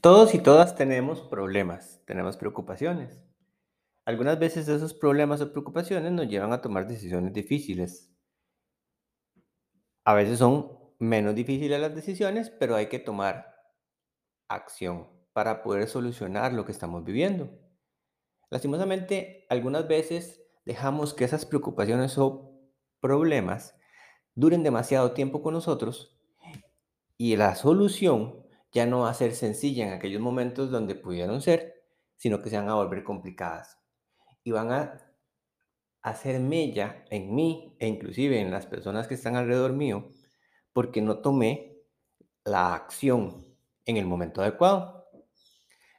Todos y todas tenemos problemas, tenemos preocupaciones. Algunas veces esos problemas o preocupaciones nos llevan a tomar decisiones difíciles. A veces son menos difíciles las decisiones, pero hay que tomar acción para poder solucionar lo que estamos viviendo. Lastimosamente, algunas veces dejamos que esas preocupaciones o problemas duren demasiado tiempo con nosotros y la solución ya no va a ser sencilla en aquellos momentos donde pudieron ser, sino que se van a volver complicadas. Y van a hacer mella en mí e inclusive en las personas que están alrededor mío, porque no tomé la acción en el momento adecuado.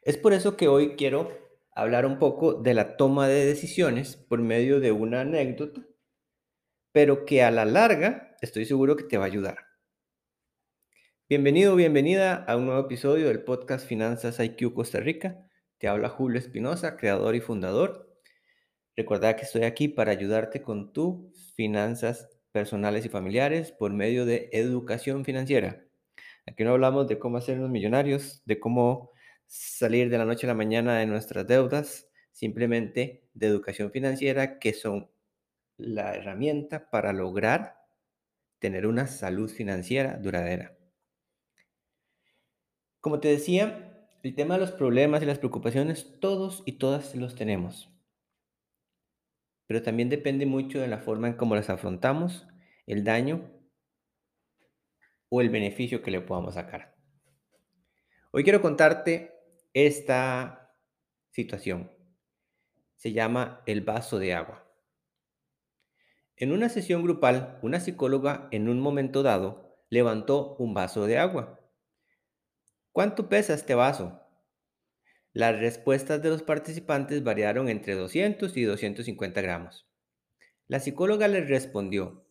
Es por eso que hoy quiero hablar un poco de la toma de decisiones por medio de una anécdota, pero que a la larga estoy seguro que te va a ayudar. Bienvenido, bienvenida a un nuevo episodio del podcast Finanzas IQ Costa Rica. Te habla Julio Espinosa, creador y fundador. Recuerda que estoy aquí para ayudarte con tus finanzas personales y familiares por medio de educación financiera. Aquí no hablamos de cómo hacernos millonarios, de cómo salir de la noche a la mañana de nuestras deudas, simplemente de educación financiera, que son la herramienta para lograr tener una salud financiera duradera. Como te decía, el tema de los problemas y las preocupaciones, todos y todas los tenemos. Pero también depende mucho de la forma en cómo las afrontamos, el daño o el beneficio que le podamos sacar. Hoy quiero contarte esta situación. Se llama el vaso de agua. En una sesión grupal, una psicóloga en un momento dado levantó un vaso de agua ¿Cuánto pesa este vaso? Las respuestas de los participantes variaron entre 200 y 250 gramos. La psicóloga les respondió,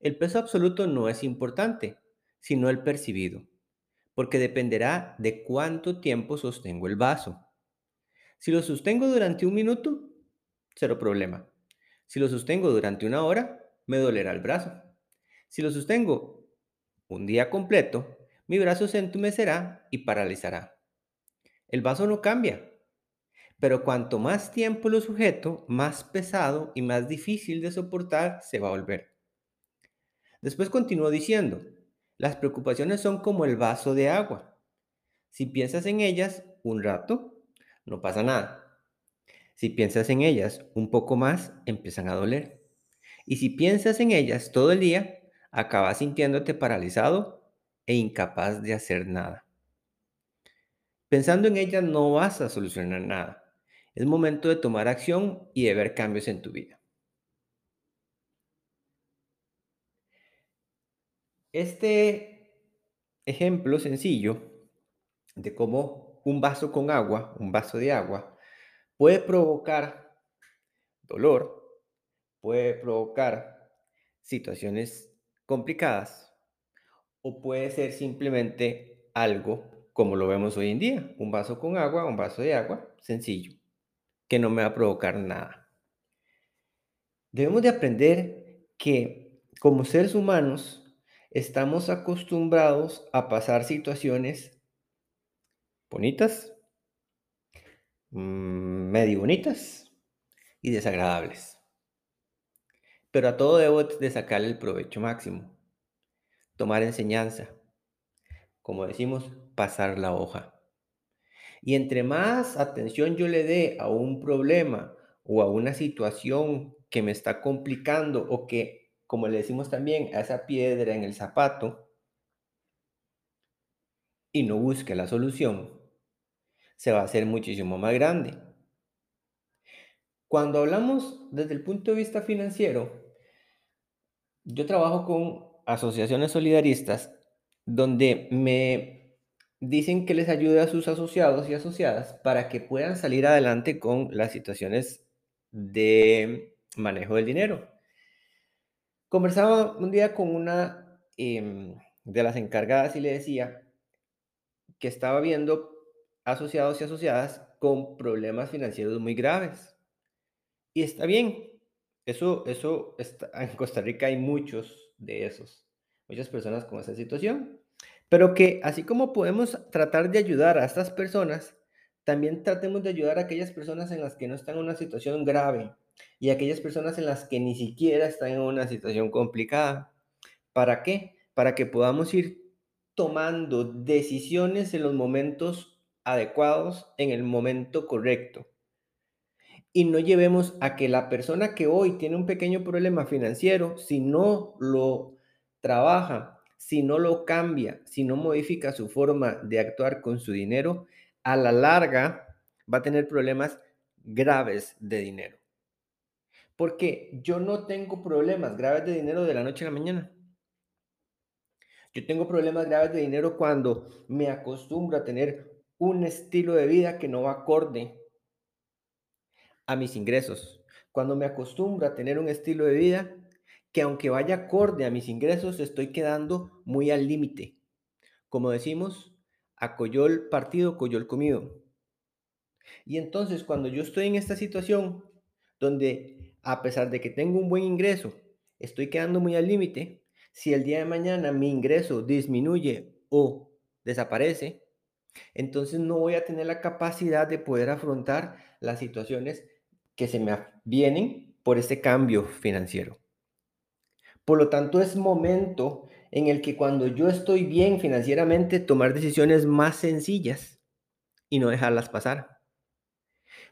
el peso absoluto no es importante, sino el percibido, porque dependerá de cuánto tiempo sostengo el vaso. Si lo sostengo durante un minuto, cero problema. Si lo sostengo durante una hora, me dolerá el brazo. Si lo sostengo un día completo, mi brazo se entumecerá y paralizará. El vaso no cambia, pero cuanto más tiempo lo sujeto, más pesado y más difícil de soportar se va a volver. Después continuó diciendo, las preocupaciones son como el vaso de agua. Si piensas en ellas un rato, no pasa nada. Si piensas en ellas un poco más, empiezan a doler. Y si piensas en ellas todo el día, acabas sintiéndote paralizado e incapaz de hacer nada. Pensando en ella no vas a solucionar nada. Es momento de tomar acción y de ver cambios en tu vida. Este ejemplo sencillo de cómo un vaso con agua, un vaso de agua, puede provocar dolor, puede provocar situaciones complicadas, o puede ser simplemente algo como lo vemos hoy en día, un vaso con agua, un vaso de agua, sencillo, que no me va a provocar nada. Debemos de aprender que como seres humanos estamos acostumbrados a pasar situaciones bonitas, mm, medio bonitas y desagradables. Pero a todo debo de sacarle el provecho máximo tomar enseñanza. Como decimos, pasar la hoja. Y entre más atención yo le dé a un problema o a una situación que me está complicando o que, como le decimos también, a esa piedra en el zapato, y no busque la solución, se va a hacer muchísimo más grande. Cuando hablamos desde el punto de vista financiero, yo trabajo con asociaciones solidaristas donde me dicen que les ayude a sus asociados y asociadas para que puedan salir adelante con las situaciones de manejo del dinero. Conversaba un día con una em, de las encargadas y le decía que estaba viendo asociados y asociadas con problemas financieros muy graves. Y está bien, eso, eso está, en Costa Rica hay muchos de esos, muchas personas con esa situación, Pero que así como podemos tratar de ayudar a estas personas, también tratemos de ayudar a aquellas personas en las que no están en una situación grave y aquellas personas en las que ni siquiera están en una situación complicada. ¿Para qué? Para que podamos ir tomando decisiones en los momentos adecuados, en el momento correcto. Y no llevemos a que la persona que hoy tiene un pequeño problema financiero, si no lo trabaja, si no lo cambia, si no modifica su forma de actuar con su dinero, a la larga va a tener problemas graves de dinero. Porque yo no tengo problemas graves de dinero de la noche a la mañana. Yo tengo problemas graves de dinero cuando me acostumbro a tener un estilo de vida que no va acorde a mis ingresos. Cuando me acostumbro a tener un estilo de vida que aunque vaya acorde a mis ingresos, estoy quedando muy al límite. Como decimos, a coyol partido, coyol comido. Y entonces cuando yo estoy en esta situación donde a pesar de que tengo un buen ingreso, estoy quedando muy al límite, si el día de mañana mi ingreso disminuye o desaparece, entonces no voy a tener la capacidad de poder afrontar las situaciones que se me vienen por este cambio financiero. Por lo tanto, es momento en el que cuando yo estoy bien financieramente, tomar decisiones más sencillas y no dejarlas pasar.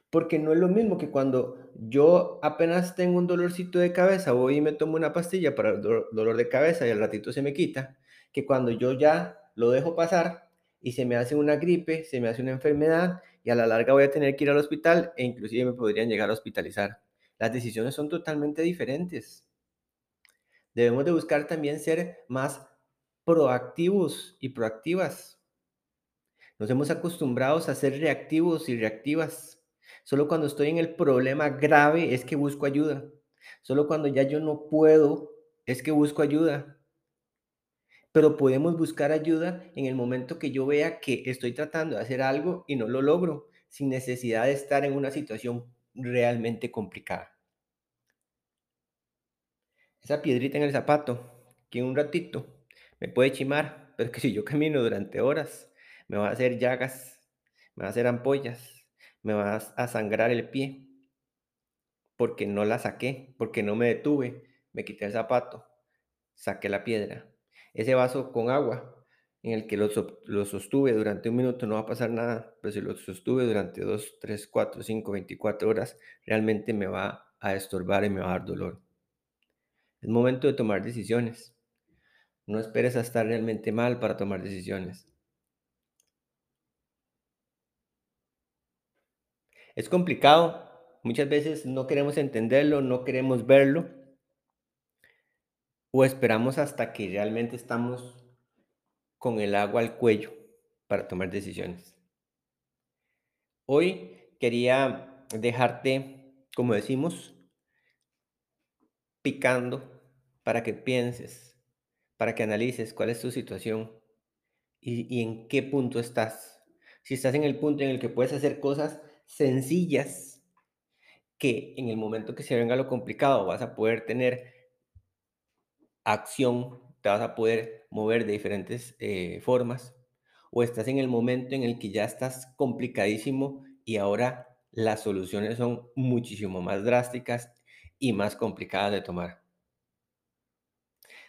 Porque no es lo mismo que cuando yo apenas tengo un dolorcito de cabeza, voy y me tomo una pastilla para el dolor de cabeza y al ratito se me quita, que cuando yo ya lo dejo pasar y se me hace una gripe, se me hace una enfermedad y a la larga voy a tener que ir al hospital e inclusive me podrían llegar a hospitalizar. Las decisiones son totalmente diferentes. Debemos de buscar también ser más proactivos y proactivas. Nos hemos acostumbrado a ser reactivos y reactivas. Solo cuando estoy en el problema grave es que busco ayuda. Solo cuando ya yo no puedo es que busco ayuda. Pero podemos buscar ayuda en el momento que yo vea que estoy tratando de hacer algo y no lo logro, sin necesidad de estar en una situación realmente complicada. Esa piedrita en el zapato, que un ratito me puede chimar, pero que si yo camino durante horas, me va a hacer llagas, me va a hacer ampollas, me va a sangrar el pie, porque no la saqué, porque no me detuve, me quité el zapato, saqué la piedra ese vaso con agua en el que lo, sostuve durante un minuto no va a pasar nada, pero si lo sostuve durante 2, 3, 4, 5, 24 horas, realmente me va a estorbar y me va a dar dolor. Es momento de tomar decisiones. No esperes a estar realmente mal para tomar decisiones. Es complicado, muchas veces no queremos entenderlo, no queremos verlo, o esperamos hasta que realmente estamos con el agua al cuello para tomar decisiones. Hoy quería dejarte, como decimos, picando para que pienses, para que analices cuál es tu situación y, en qué punto estás. Si estás en el punto en el que puedes hacer cosas sencillas, que en el momento que se venga lo complicado vas a poder tener acción te vas a poder mover de diferentes eh, formas o estás en el momento en el que ya estás complicadísimo y ahora las soluciones son muchísimo más drásticas y más complicadas de tomar.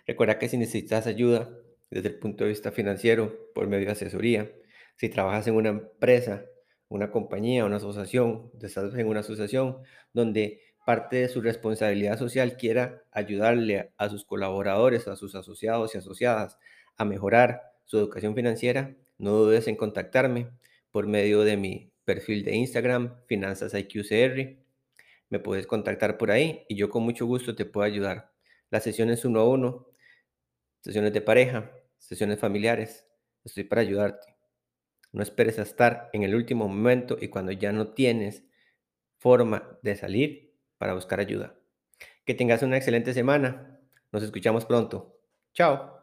Recuerda que si necesitas ayuda desde el punto de vista financiero por medio de asesoría, si trabajas en una empresa, una compañía, una asociación, estás en una asociación donde parte de su responsabilidad social quiera ayudarle a sus colaboradores, a sus asociados y asociadas a mejorar su educación financiera, no dudes en contactarme por medio de mi perfil de Instagram, Finanzas IQCR. Me puedes contactar por ahí y yo con mucho gusto te puedo ayudar. Las sesiones uno a uno, sesiones de pareja, sesiones familiares, estoy para ayudarte. No esperes a estar en el último momento y cuando ya no tienes forma de salir, para buscar ayuda. Que tengas una excelente semana. Nos escuchamos pronto. Chao.